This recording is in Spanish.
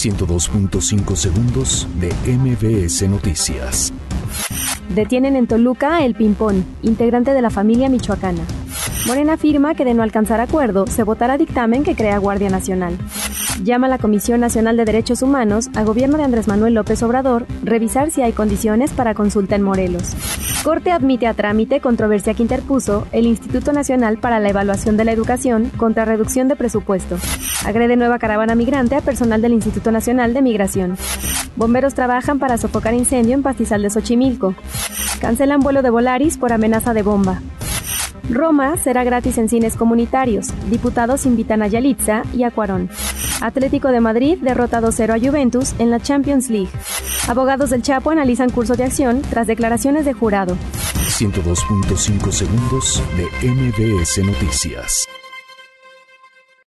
102.5 segundos de MBS Noticias. Detienen en Toluca el Pimpón, integrante de la familia michoacana. Morena afirma que de no alcanzar acuerdo, se votará dictamen que crea Guardia Nacional. Llama a la Comisión Nacional de Derechos Humanos a gobierno de Andrés Manuel López Obrador revisar si hay condiciones para consulta en Morelos. Corte admite a trámite controversia que interpuso el Instituto Nacional para la Evaluación de la Educación contra reducción de presupuesto. Agrede nueva caravana migrante a personal del Instituto Nacional de Migración. Bomberos trabajan para sofocar incendio en Pastizal de Xochimilco. Cancelan vuelo de Volaris por amenaza de bomba. Roma será gratis en cines comunitarios. Diputados invitan a Yalitza y a Cuarón. Atlético de Madrid derrota 2-0 a Juventus en la Champions League. Abogados del Chapo analizan curso de acción tras declaraciones de jurado. 102.5 segundos de MBS Noticias.